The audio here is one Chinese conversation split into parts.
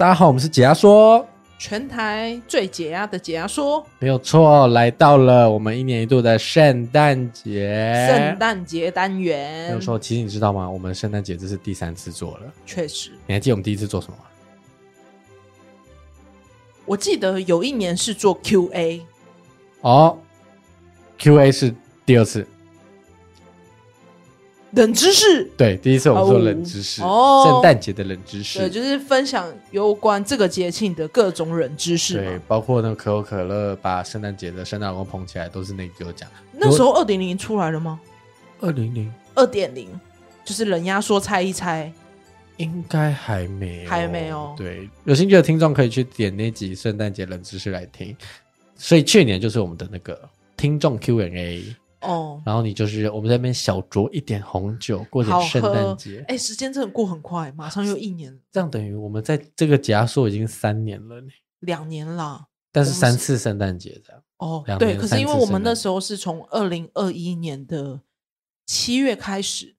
大家好，我们是解压说，全台最解压的解压说，没有错，来到了我们一年一度的圣诞节，圣诞节单元。没有错，其实你知道吗？我们圣诞节这是第三次做了，确实。你还记得我们第一次做什么吗？我记得有一年是做 QA，哦，QA 是第二次。冷知识，对，第一次我们说冷知识，哦，圣诞节的冷知识，对，就是分享有关这个节庆的各种冷知识，对，包括那个可口可乐把圣诞节的圣诞老公捧起来，都是那个给我讲。那时候二点零出来了吗？二零零，二点零，就是冷压说猜一猜，应该还没有，还没有。对，有兴趣的听众可以去点那集圣诞节冷知识来听。所以去年就是我们的那个听众 Q&A。哦，oh, 然后你就是我们在那边小酌一点红酒，过点圣诞节。哎，时间真的过很快，马上又一年了。这样等于我们在这个解压说已经三年了呢。两年了，但是三次圣诞节这样。哦，对，可是因为我们那时候是从二零二一年的七月开始。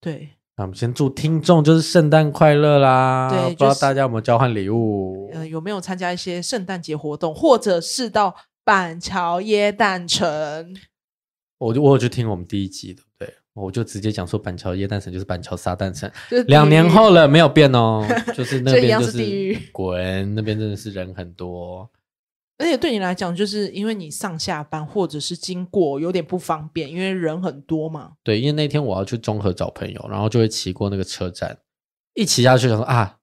对，那我们先祝听众就是圣诞快乐啦！对，不知道大家有没有交换礼物？呃，有没有参加一些圣诞节活动，或者是到板桥耶诞城？我就我有去听我们第一集，的对？我就直接讲说板桥耶诞城就是板桥撒旦城，两年后了没有变哦，就是那 边就是滚，那边真的是人很多，而且对你来讲，就是因为你上下班或者是经过有点不方便，因为人很多嘛。对，因为那天我要去中和找朋友，然后就会骑过那个车站，一骑下去想说啊，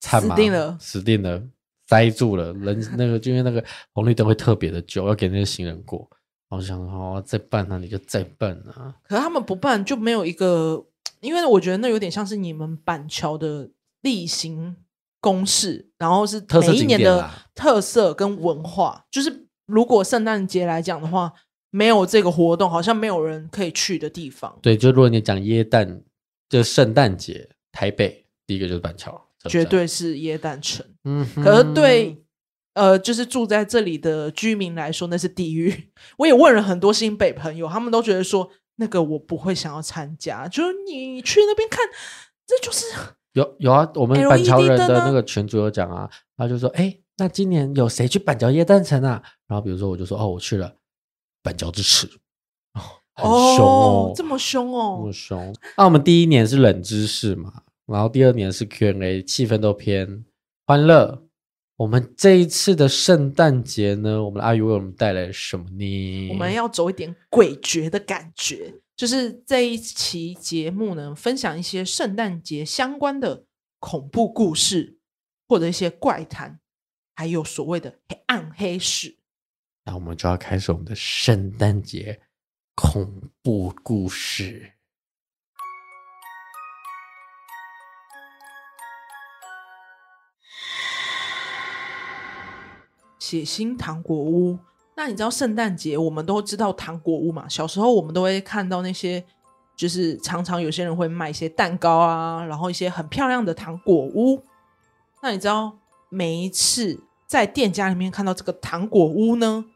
惨，死定了，死定了，塞住了，人那个就因为那个红绿灯会特别的久，要给那些行人过。好想哦，再办那、啊、你就再办啊！可是他们不办就没有一个，因为我觉得那有点像是你们板桥的例行公事，然后是每一年的特色跟文化。就是如果圣诞节来讲的话，没有这个活动，好像没有人可以去的地方。对，就如果你讲耶诞，就圣诞节，台北第一个就是板桥，绝对是耶诞城。嗯哼，可是对。呃，就是住在这里的居民来说，那是地狱。我也问了很多新北朋友，他们都觉得说，那个我不会想要参加。就是你去那边看，这就是有有啊。我们板桥人的那个群主有讲啊，他就说，哎，那今年有谁去板桥夜诞城啊？然后比如说，我就说，哦，我去了，板桥之耻，哦，很凶哦，哦，这么凶哦，这么凶。那我们第一年是冷知识嘛，然后第二年是 Q&A，气氛都偏欢乐。我们这一次的圣诞节呢，我们的阿姨为我们带来什么呢？我们要走一点诡谲的感觉，就是这一期节目呢，分享一些圣诞节相关的恐怖故事，或者一些怪谈，还有所谓的黑暗黑史。那我们就要开始我们的圣诞节恐怖故事。血腥糖果屋，那你知道圣诞节我们都知道糖果屋嘛？小时候我们都会看到那些，就是常常有些人会卖一些蛋糕啊，然后一些很漂亮的糖果屋。那你知道每一次在店家里面看到这个糖果屋呢，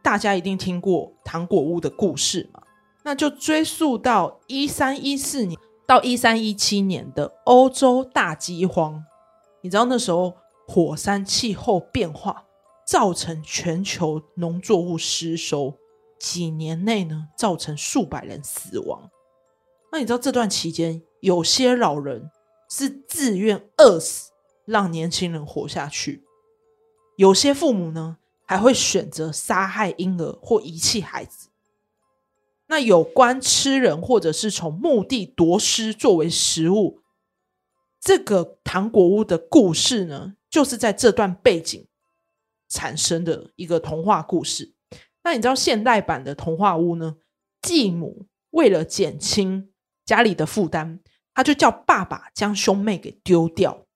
大家一定听过糖果屋的故事嘛？那就追溯到一三一四年到一三一七年的欧洲大饥荒。你知道那时候火山气候变化，造成全球农作物失收，几年内呢，造成数百人死亡。那你知道这段期间，有些老人是自愿饿死，让年轻人活下去；有些父母呢，还会选择杀害婴儿或遗弃孩子。那有关吃人或者是从墓地夺尸作为食物，这个糖果屋的故事呢，就是在这段背景。产生的一个童话故事。那你知道现代版的童话屋呢？继母为了减轻家里的负担，他就叫爸爸将兄妹给丢掉。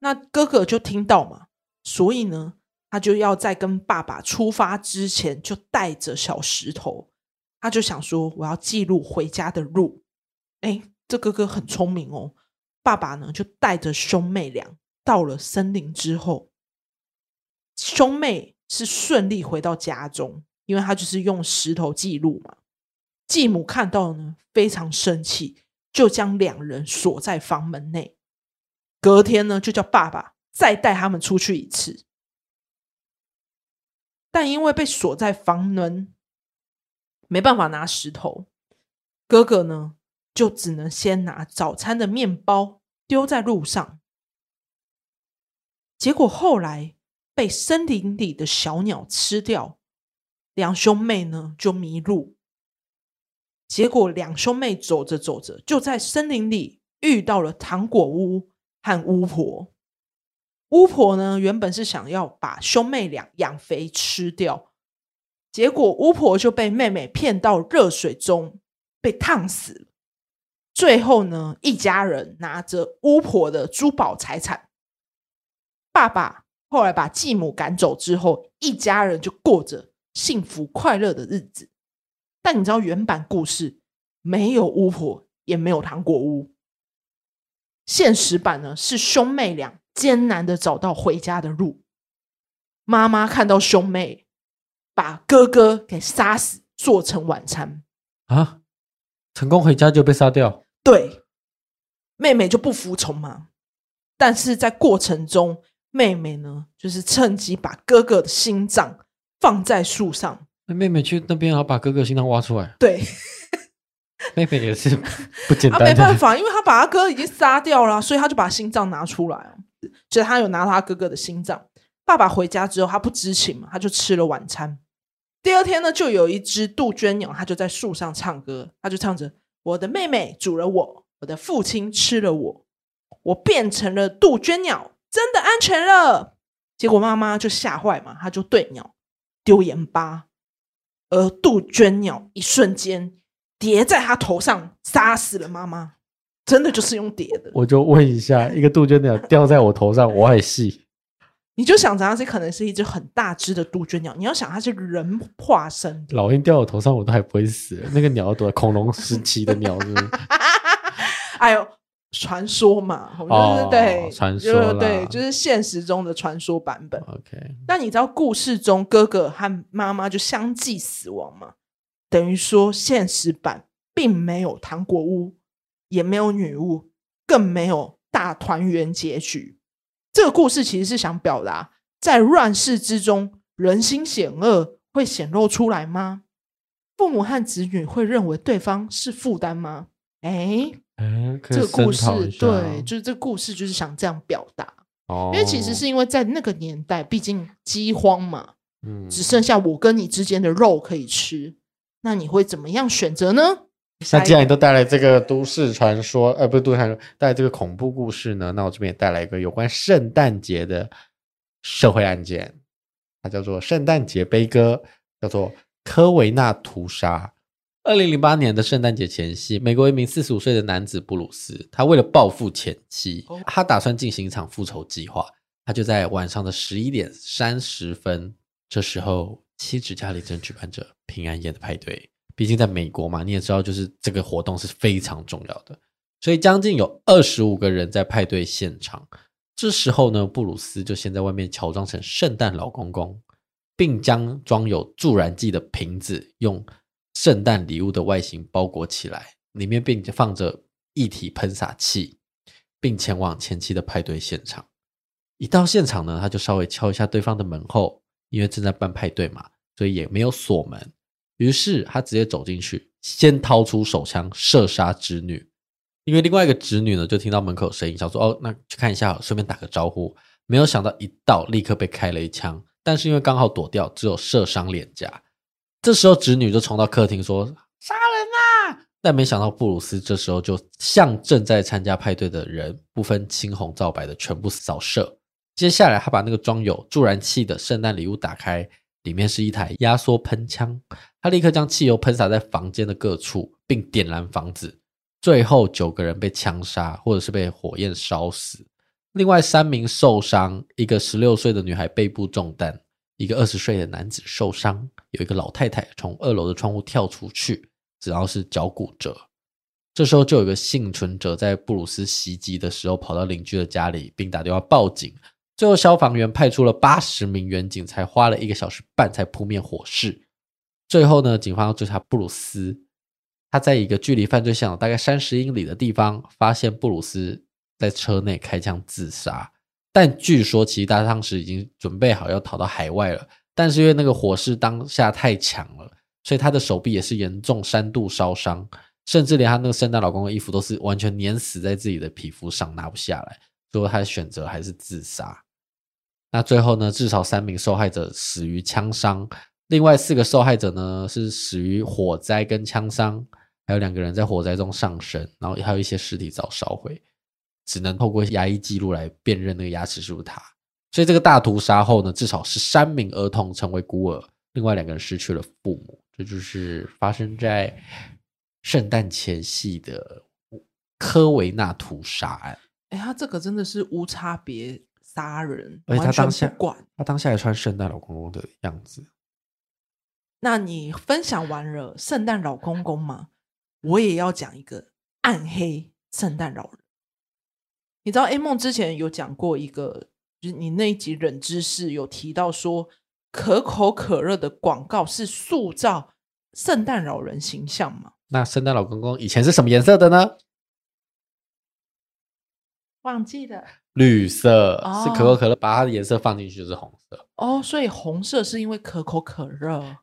那哥哥就听到嘛，所以呢，他就要在跟爸爸出发之前，就带着小石头。他就想说，我要记录回家的路。哎，这哥哥很聪明哦。爸爸呢，就带着兄妹俩到了森林之后。兄妹是顺利回到家中，因为他就是用石头记录嘛。继母看到呢，非常生气，就将两人锁在房门内。隔天呢，就叫爸爸再带他们出去一次。但因为被锁在房门，没办法拿石头，哥哥呢就只能先拿早餐的面包丢在路上。结果后来被森林里的小鸟吃掉，两兄妹呢就迷路。结果两兄妹走着走着，就在森林里遇到了糖果屋和巫婆。巫婆呢，原本是想要把兄妹俩养肥吃掉，结果巫婆就被妹妹骗到热水中被烫死了。最后呢，一家人拿着巫婆的珠宝财产，爸爸后来把继母赶走之后，一家人就过着幸福快乐的日子。但你知道原版故事没有巫婆，也没有糖果屋，现实版呢是兄妹俩。艰难的找到回家的路。妈妈看到兄妹把哥哥给杀死，做成晚餐啊，成功回家就被杀掉。对，妹妹就不服从嘛。但是在过程中，妹妹呢，就是趁机把哥哥的心脏放在树上。那妹妹去那边，然后把哥哥心脏挖出来。对。妹妹也是不简单，他没办法，因为他把他哥已经杀掉了，所以他就把心脏拿出来。就他有拿他哥哥的心脏。爸爸回家之后，他不知情嘛，他就吃了晚餐。第二天呢，就有一只杜鹃鸟，它就在树上唱歌，它就唱着：“我的妹妹煮了我，我的父亲吃了我，我变成了杜鹃鸟，真的安全了。”结果妈妈就吓坏嘛，她就对鸟丢盐巴，而杜鹃鸟一瞬间。叠在她头上，杀死了妈妈，真的就是用叠的。我就问一下，一个杜鹃鸟掉在我头上，我还细。你就想着它是可能是一只很大只的杜鹃鸟，你要想它是人化身。老鹰掉我头上，我都还不会死。那个鸟要多恐龙时期的鸟是不是？哎呦，传说嘛，我们就是对传说，对，就是现实中的传说版本。OK，那你知道故事中哥哥和妈妈就相继死亡吗？等于说，现实版并没有糖果屋，也没有女巫，更没有大团圆结局。这个故事其实是想表达，在乱世之中，人心险恶会显露出来吗？父母和子女会认为对方是负担吗？哎，这个故事对，就是这个故事就是想这样表达。哦，因为其实是因为在那个年代，毕竟饥荒嘛，嗯，只剩下我跟你之间的肉可以吃。那你会怎么样选择呢？那既然你都带来这个都市传说，呃，不是都市传说，带来这个恐怖故事呢？那我这边也带来一个有关圣诞节的社会案件，它叫做《圣诞节悲歌》，叫做科维纳屠杀。二零零八年的圣诞节前夕，美国一名四十五岁的男子布鲁斯，他为了报复前妻，他打算进行一场复仇计划。他就在晚上的十一点三十分，这时候。妻子家里正举办着平安夜的派对，毕竟在美国嘛，你也知道，就是这个活动是非常重要的，所以将近有二十五个人在派对现场。这时候呢，布鲁斯就先在外面乔装成圣诞老公公，并将装有助燃剂的瓶子用圣诞礼物的外形包裹起来，里面并放着一体喷洒器，并前往前妻的派对现场。一到现场呢，他就稍微敲一下对方的门后。因为正在办派对嘛，所以也没有锁门。于是他直接走进去，先掏出手枪射杀侄女。因为另外一个侄女呢，就听到门口声音，想说：“哦，那去看一下，顺便打个招呼。”没有想到一到，立刻被开了一枪。但是因为刚好躲掉，只有射伤脸颊。这时候侄女就冲到客厅说：“杀人啊！”但没想到布鲁斯这时候就向正在参加派对的人，不分青红皂白的全部扫射。接下来，他把那个装有助燃器的圣诞礼物打开，里面是一台压缩喷枪。他立刻将汽油喷洒在房间的各处，并点燃房子。最后，九个人被枪杀，或者是被火焰烧死。另外三名受伤：一个十六岁的女孩背部中弹，一个二十岁的男子受伤，有一个老太太从二楼的窗户跳出去，主要是脚骨折。这时候，就有一个幸存者在布鲁斯袭击的时候跑到邻居的家里，并打电话报警。最后，消防员派出了八十名员警，才花了一个小时半才扑灭火势。最后呢，警方追查布鲁斯，他在一个距离犯罪现场大概三十英里的地方，发现布鲁斯在车内开枪自杀。但据说其实他当时已经准备好要逃到海外了，但是因为那个火势当下太强了，所以他的手臂也是严重三度烧伤，甚至连他那个圣诞老公的衣服都是完全粘死在自己的皮肤上，拿不下来。最后他的选择还是自杀。那最后呢，至少三名受害者死于枪伤，另外四个受害者呢是死于火灾跟枪伤，还有两个人在火灾中丧生，然后还有一些尸体遭烧毁。只能透过牙医记录来辨认那个牙齿是不是他，所以这个大屠杀后呢，至少是三名儿童成为孤儿，另外两个人失去了父母。这就是发生在圣诞前夕的科维纳屠杀案。哎，他这个真的是无差别杀人，而且他当下他当下还穿圣诞老公公的样子。那你分享完了圣诞老公公吗？我也要讲一个暗黑圣诞老人。你知道 A 梦之前有讲过一个，就是你那一集冷知识有提到说，可口可乐的广告是塑造圣诞老人形象吗？那圣诞老公公以前是什么颜色的呢？忘记了，绿色，哦，是可口可乐把它的颜色放进去就是红色。哦，所以红色是因为可口可乐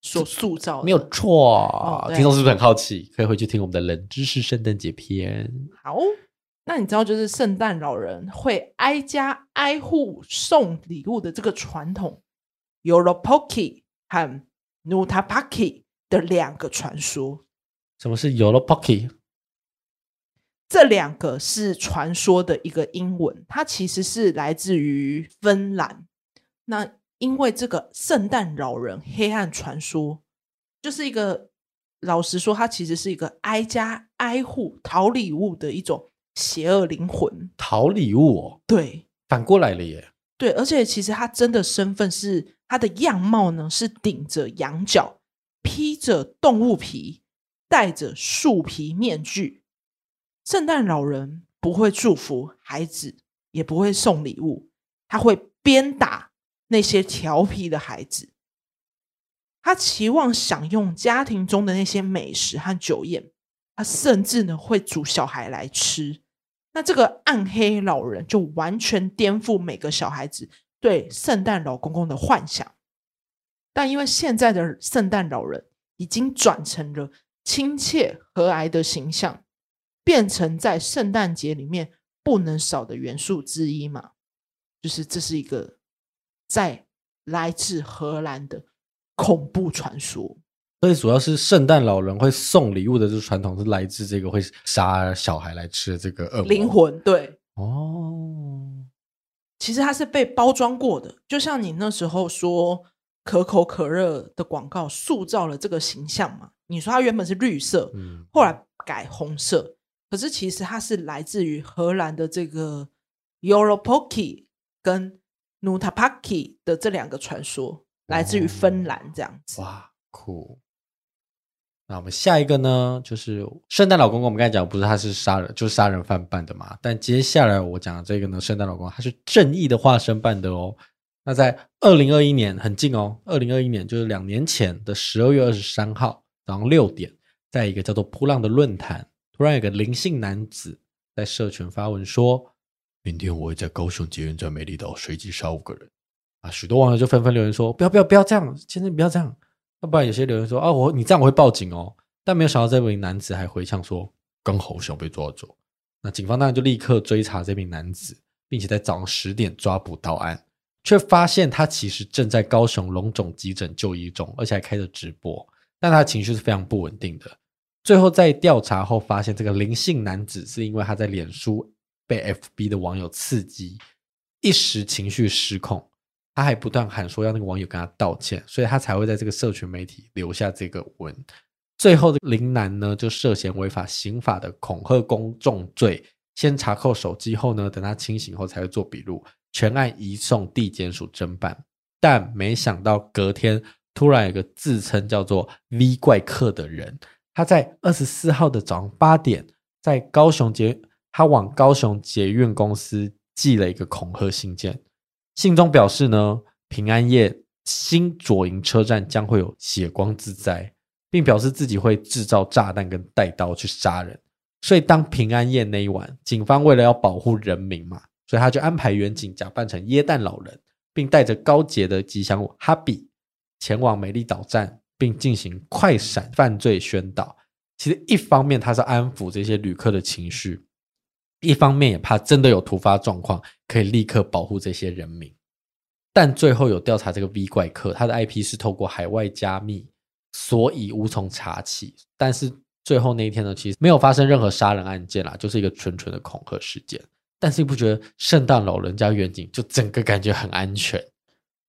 所塑造的，没有错。哦，听众是不是很好奇？可以回去听我们的冷知识圣诞节篇。好。那你知道，就是圣诞老人会挨家挨户送礼物的这个传统，Yolopoki 和 Nutapaki 的两个传说。什么是 Yolopoki？这两个是传说的一个英文，它其实是来自于芬兰。那因为这个圣诞老人黑暗传说，就是一个老实说，它其实是一个挨家挨户讨礼物的一种。邪恶灵魂讨礼物哦，对，反过来了耶。对，而且其实他真的身份是他的样貌呢，是顶着羊角，披着动物皮，戴着树皮面具。圣诞老人不会祝福孩子，也不会送礼物，他会鞭打那些调皮的孩子。他期望享用家庭中的那些美食和酒宴，他甚至呢会煮小孩来吃。那这个暗黑老人就完全颠覆每个小孩子对圣诞老公公的幻想，但因为现在的圣诞老人已经转成了亲切和蔼的形象，变成在圣诞节里面不能少的元素之一嘛，就是这是一个在来自荷兰的恐怖传说。所以主要是圣诞老人会送礼物的这个传统是来自这个会杀小孩来吃的这个恶灵魂，对哦。其实它是被包装过的，就像你那时候说可口可乐的广告塑造了这个形象嘛。你说它原本是绿色，嗯，后来改红色，可是其实它是来自于荷兰的这个 Europoki 跟 Nutapaki 的这两个传说，来自于芬兰这样子。哦、哇，酷！那我们下一个呢，就是圣诞老公公。我们刚才讲不是他是杀人，就是杀人犯扮的嘛。但接下来我讲的这个呢，圣诞老公他是正义的化身扮的哦。那在二零二一年很近哦，二零二一年就是两年前的十二月二十三号早上六点，在一个叫做扑浪的论坛，突然有个林姓男子在社群发文说：“明天我会在高雄捷运站美丽岛随机杀五个人。”啊，许多网友就纷纷留言说：“不要不要不要这样，先生不要这样。”要不然有些留言说啊，我你这样我会报警哦。但没有想到这名男子还回呛说，刚好想被抓走。那警方当然就立刻追查这名男子，并且在早上十点抓捕到案，却发现他其实正在高雄龙总急诊就医中，而且还开着直播。但他情绪是非常不稳定的。最后在调查后发现，这个林姓男子是因为他在脸书被 FB 的网友刺激，一时情绪失控。他还不断喊说要那个网友跟他道歉，所以他才会在这个社群媒体留下这个文。最后的林楠呢，就涉嫌违反刑法的恐吓公众罪，先查扣手机后呢，等他清醒后才会做笔录，全案移送地检署侦办。但没想到隔天突然有个自称叫做 V 怪客的人，他在二十四号的早上八点，在高雄捷他往高雄捷运公司寄了一个恐吓信件。信中表示呢，平安夜新左营车站将会有血光之灾，并表示自己会制造炸弹跟带刀去杀人。所以当平安夜那一晚，警方为了要保护人民嘛，所以他就安排远景假扮成耶诞老人，并带着高洁的吉祥物哈比前往美丽岛站，并进行快闪犯罪宣导。其实一方面他是安抚这些旅客的情绪，一方面也怕真的有突发状况，可以立刻保护这些人民。但最后有调查这个 V 怪客，他的 IP 是透过海外加密，所以无从查起。但是最后那一天呢，其实没有发生任何杀人案件啦，就是一个纯纯的恐吓事件。但是你不觉得圣诞老人家远景就整个感觉很安全？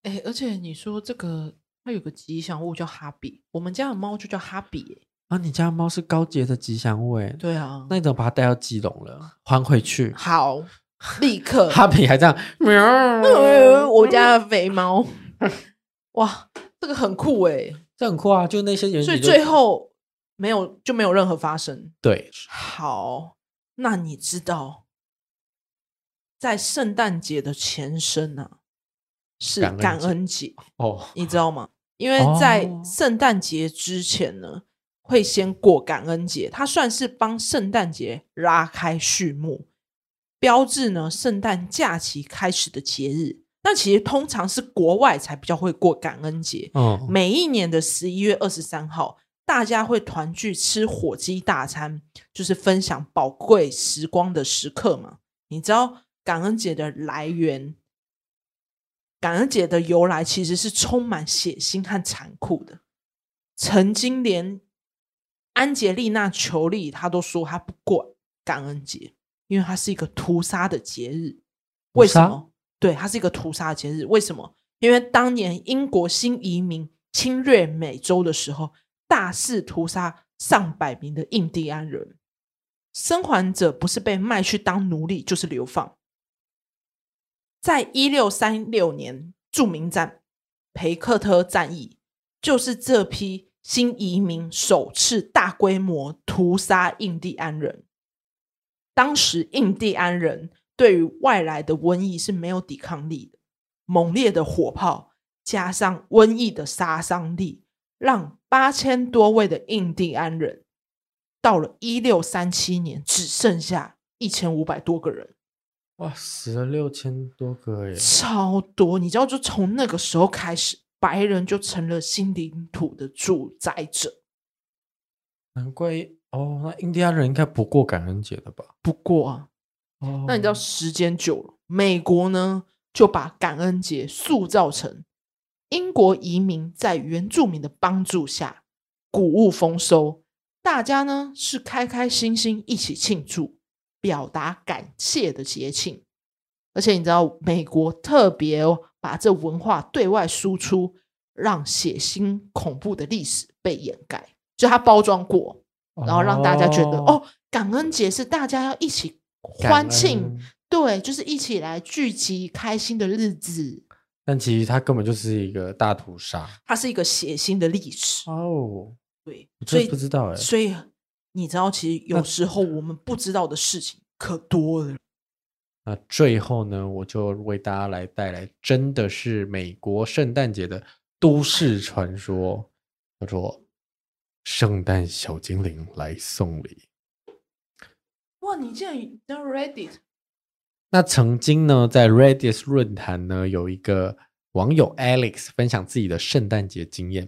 哎，而且你说这个它有个吉祥物叫哈比，我们家的猫就叫哈比。啊，你家的猫是高洁的吉祥物？对啊，那你怎么把它带到基隆了？还回去？好，立刻。哈比还这样喵？我家的肥猫，哇，这个很酷哎，这很酷啊！就那些员警，所以最后没有就没有任何发生。对，好，那你知道？在圣诞节的前身呢、啊，是感恩节哦，你知道吗？因为在圣诞节之前呢，哦、会先过感恩节，它算是帮圣诞节拉开序幕，标志呢圣诞假期开始的节日。那其实通常是国外才比较会过感恩节。哦、每一年的十一月二十三号，大家会团聚吃火鸡大餐，就是分享宝贵时光的时刻嘛。你知道？感恩节的来源，感恩节的由来其实是充满血腥和残酷的。曾经连安杰丽娜·裘丽她都说她不过感恩节，因为它是一个屠杀的节日。为什么？对，它是一个屠杀的节日。为什么？因为当年英国新移民侵略美洲的时候，大肆屠杀上百名的印第安人，生还者不是被卖去当奴隶，就是流放。在一六三六年，著名战培克特战役，就是这批新移民首次大规模屠杀印第安人。当时印第安人对于外来的瘟疫是没有抵抗力的，猛烈的火炮加上瘟疫的杀伤力，让八千多位的印第安人，到了一六三七年只剩下一千五百多个人。哇，死了六千多个耶，超多！你知道，就从那个时候开始，白人就成了新领土的主宰者。难怪哦，那印第安人应该不过感恩节的吧？不过啊，哦，那你知道时间久了，美国呢就把感恩节塑造成英国移民在原住民的帮助下谷物丰收，大家呢是开开心心一起庆祝。表达感谢的节庆，而且你知道，美国特别把这文化对外输出，让血腥恐怖的历史被掩盖。就它包装过，然后让大家觉得哦，哦，感恩节是大家要一起欢庆，对，就是一起来聚集开心的日子。但其实它根本就是一个大屠杀，它是一个血腥的历史。哦，对，所以不知道哎，所以。你知道，其实有时候我们不知道的事情可多了。那最后呢，我就为大家来带来，真的是美国圣诞节的都市传说，叫做“圣诞小精灵来送礼”。哇，你竟然在 Reddit？那曾经呢，在 Reddit 论坛呢，有一个网友 Alex 分享自己的圣诞节经验。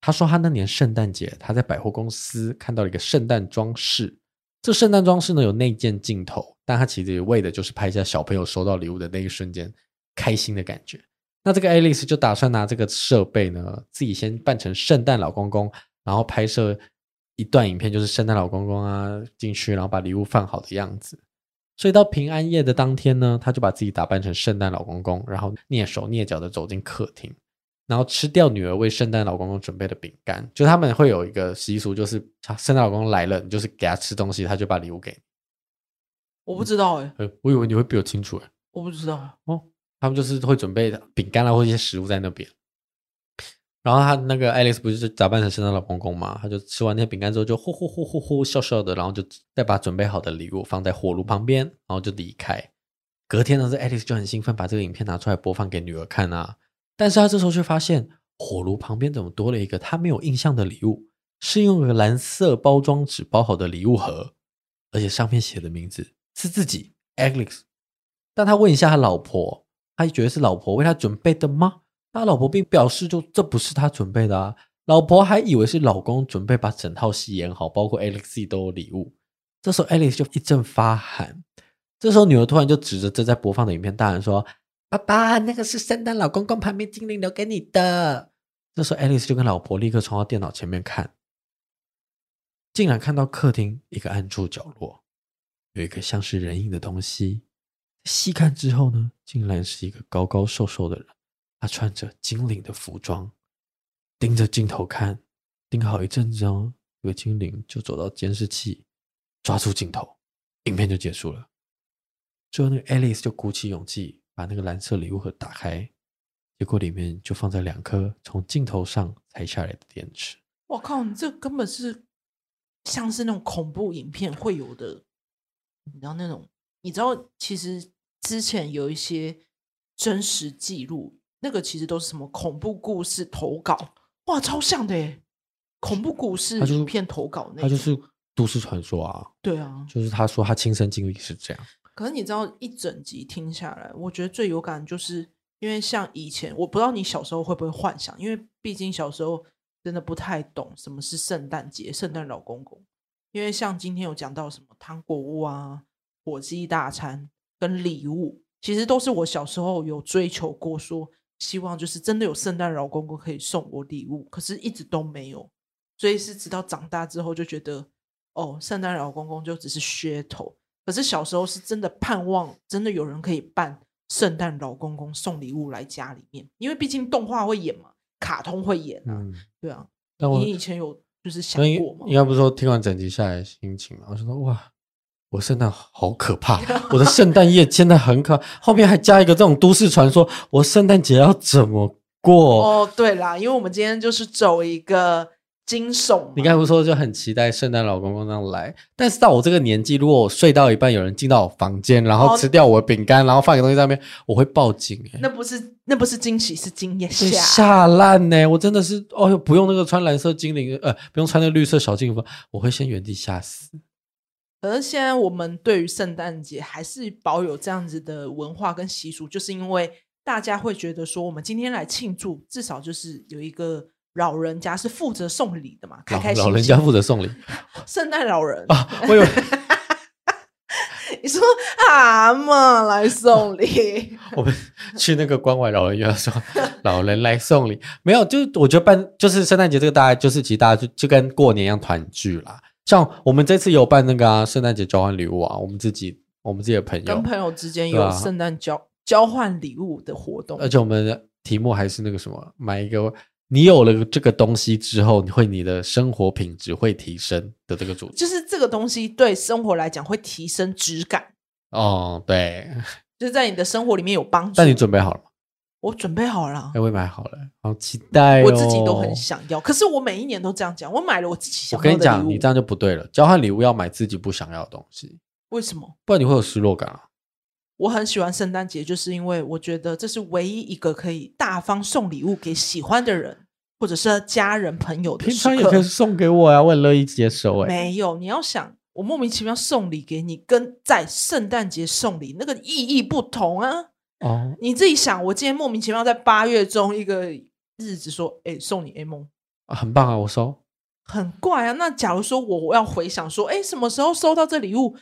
他说，他那年圣诞节，他在百货公司看到了一个圣诞装饰。这圣诞装饰呢，有内建镜头，但他其实为的就是拍下小朋友收到礼物的那一瞬间开心的感觉。那这个 Alice 就打算拿这个设备呢，自己先扮成圣诞老公公，然后拍摄一段影片，就是圣诞老公公啊进去，然后把礼物放好的样子。所以到平安夜的当天呢，他就把自己打扮成圣诞老公公，然后蹑手蹑脚的走进客厅。然后吃掉女儿为圣诞老公公准备的饼干，就他们会有一个习俗，就是圣诞老公公来了，你就是给他吃东西，他就把礼物给你。我不知道哎、欸，我以为你会比我清楚哎、欸，我不知道哦。他们就是会准备饼干啊，或一些食物在那边。然后他那个爱丽丝不是打扮成圣诞老公公嘛，他就吃完那些饼干之后，就呼呼呼呼呼笑笑的，然后就再把准备好的礼物放在火炉旁边，然后就离开。隔天呢，这爱丽丝就很兴奋，把这个影片拿出来播放给女儿看啊。但是他这时候却发现火炉旁边怎么多了一个他没有印象的礼物，是用个蓝色包装纸包好的礼物盒，而且上面写的名字是自己 Alex，但他问一下他老婆，他觉得是老婆为他准备的吗？他老婆并表示就这不是他准备的啊。老婆还以为是老公准备把整套戏演好，包括 Alex 都有礼物。这时候 Alex 就一阵发寒。这时候女儿突然就指着正在播放的影片大喊说：“爸爸，那个是圣诞老公公旁边精灵留给你的。”这时候 Alex 就跟老婆立刻冲到电脑前面看，竟然看到客厅一个暗处角落有一个像是人影的东西。细看之后呢，竟然是一个高高瘦瘦的人，他穿着精灵的服装，盯着镜头看，盯好一阵子哦，有个精灵就走到监视器，抓住镜头，影片就结束了。最后，那个 Alice 就鼓起勇气把那个蓝色礼物盒打开，结果里面就放在两颗从镜头上拆下来的电池。我靠，你这根本是像是那种恐怖影片会有的，你知道那种？你知道，其实之前有一些真实记录，那个其实都是什么恐怖故事投稿，哇，超像的耶！恐怖故事影片投稿那，他就是都市传说啊。对啊，就是他说他亲身经历是这样。可是你知道，一整集听下来，我觉得最有感就是因为像以前，我不知道你小时候会不会幻想，因为毕竟小时候真的不太懂什么是圣诞节、圣诞老公公。因为像今天有讲到什么糖果屋啊、火鸡大餐跟礼物，其实都是我小时候有追求过，说希望就是真的有圣诞老公公可以送我礼物，可是一直都没有。所以是直到长大之后就觉得，哦，圣诞老公公就只是噱头。可是小时候是真的盼望，真的有人可以扮圣诞老公公送礼物来家里面，因为毕竟动画会演嘛，卡通会演啊，嗯、对啊。你以前有就是想过吗？应该不是说听完整集下来的心情嘛？我就说哇，我圣诞好可怕，我的圣诞夜真的很可怕，后面还加一个这种都市传说，我圣诞节要怎么过？哦，对啦，因为我们今天就是走一个。惊悚！你刚才不是说就很期待圣诞老公公那样来，但是到我这个年纪，如果我睡到一半有人进到我房间，然后吃掉我的饼干，然后放一个东西在那边，我会报警！那不是那不是惊喜，是惊吓吓烂呢！我真的是哦哟，不用那个穿蓝色精灵呃，不用穿那个绿色小精灵，我会先原地吓死。可是现在我们对于圣诞节还是保有这样子的文化跟习俗，就是因为大家会觉得说，我们今天来庆祝，至少就是有一个。老人家是负责送礼的嘛？开开心心。老人家负责送礼，圣诞老人啊！我以为 你说蛤蟆来送礼，我们去那个关外老人院说老人来送礼，没有，就是我觉得办就是圣诞节这个大概就是其实大家就就跟过年一样团聚啦。像我们这次有办那个啊，圣诞节交换礼物啊，我们自己我们自己的朋友跟朋友之间有圣诞交、啊、交换礼物的活动，而且我们的题目还是那个什么，买一个。你有了这个东西之后，你会你的生活品质会提升的这个主题，就是这个东西对生活来讲会提升质感。哦，对，就是在你的生活里面有帮助。但你准备好了吗？我准备好了，我也买好了，好期待哦。我自己都很想要，可是我每一年都这样讲，我买了我自己想要的。我跟你讲，你这样就不对了。交换礼物要买自己不想要的东西，为什么？不然你会有失落感啊。我很喜欢圣诞节，就是因为我觉得这是唯一一个可以大方送礼物给喜欢的人，或者是家人朋友的。平常也可以送给我呀、啊，我很乐意接收。哎，没有，你要想，我莫名其妙送礼给你，跟在圣诞节送礼那个意义不同啊。哦，你自己想，我今天莫名其妙在八月中一个日子说，哎，送你 A 梦啊，很棒啊，我收。很怪啊，那假如说我我要回想说，哎，什么时候收到这礼物？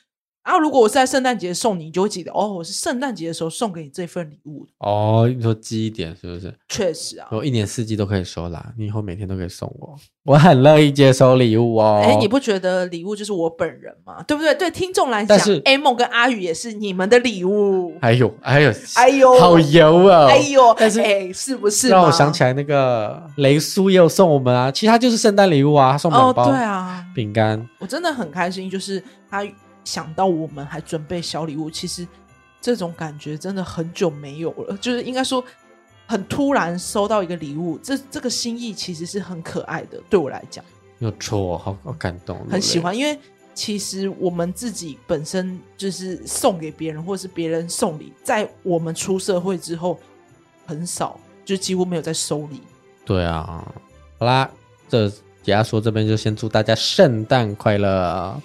然后，如果我是在圣诞节送你，你就会记得哦，我是圣诞节的时候送给你这份礼物。哦，你说记忆点是不是？确实啊，我一年四季都可以收啦，你以后每天都可以送我，我很乐意接收礼物哦。哎，你不觉得礼物就是我本人吗？对不对？对听众来讲，A 梦跟阿宇也是你们的礼物。哎呦，哎呦，哎呦，好油啊！哎呦，但是哎，是不是让我想起来那个雷叔也有送我们啊？其实他就是圣诞礼物啊，他送两包，哦，对啊，饼干。我真的很开心，就是他。想到我们还准备小礼物，其实这种感觉真的很久没有了。就是应该说，很突然收到一个礼物，这这个心意其实是很可爱的。对我来讲，有错，好好感动，很喜欢。因为其实我们自己本身就是送给别人，或者是别人送礼，在我们出社会之后，很少，就几乎没有在收礼。对啊，好啦，这解压缩这边就先祝大家圣诞快乐。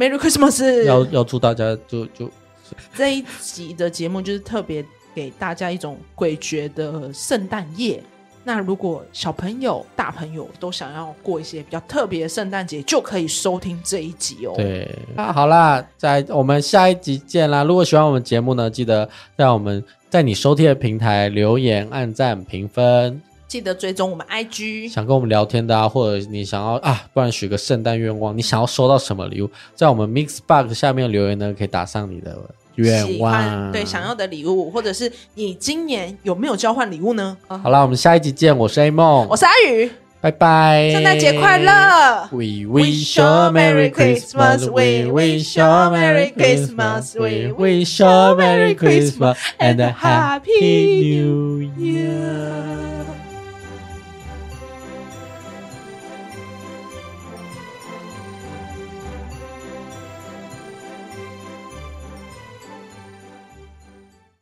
Merry Christmas！要要祝大家就就 这一集的节目就是特别给大家一种诡谲的圣诞夜。那如果小朋友、大朋友都想要过一些比较特别的圣诞节，就可以收听这一集哦。对，那好啦，在我们下一集见啦！如果喜欢我们节目呢，记得在我们在你收听的平台留言、按赞、评分，记得追踪我们 IG。想跟我们聊天的啊，或者你想要啊，不然许个圣诞愿望，你想要收到什么礼物，在我们 Mixbox 下面留言呢，可以打上你的。愿望对想要的礼物，或者是你今年有没有交换礼物呢？好了，我们下一集见。我是 A 梦，我是阿宇，拜拜。圣诞节快乐！We wish you a Merry Christmas. We wish you a Merry Christmas. We wish you a Merry Christmas and a Happy New Year.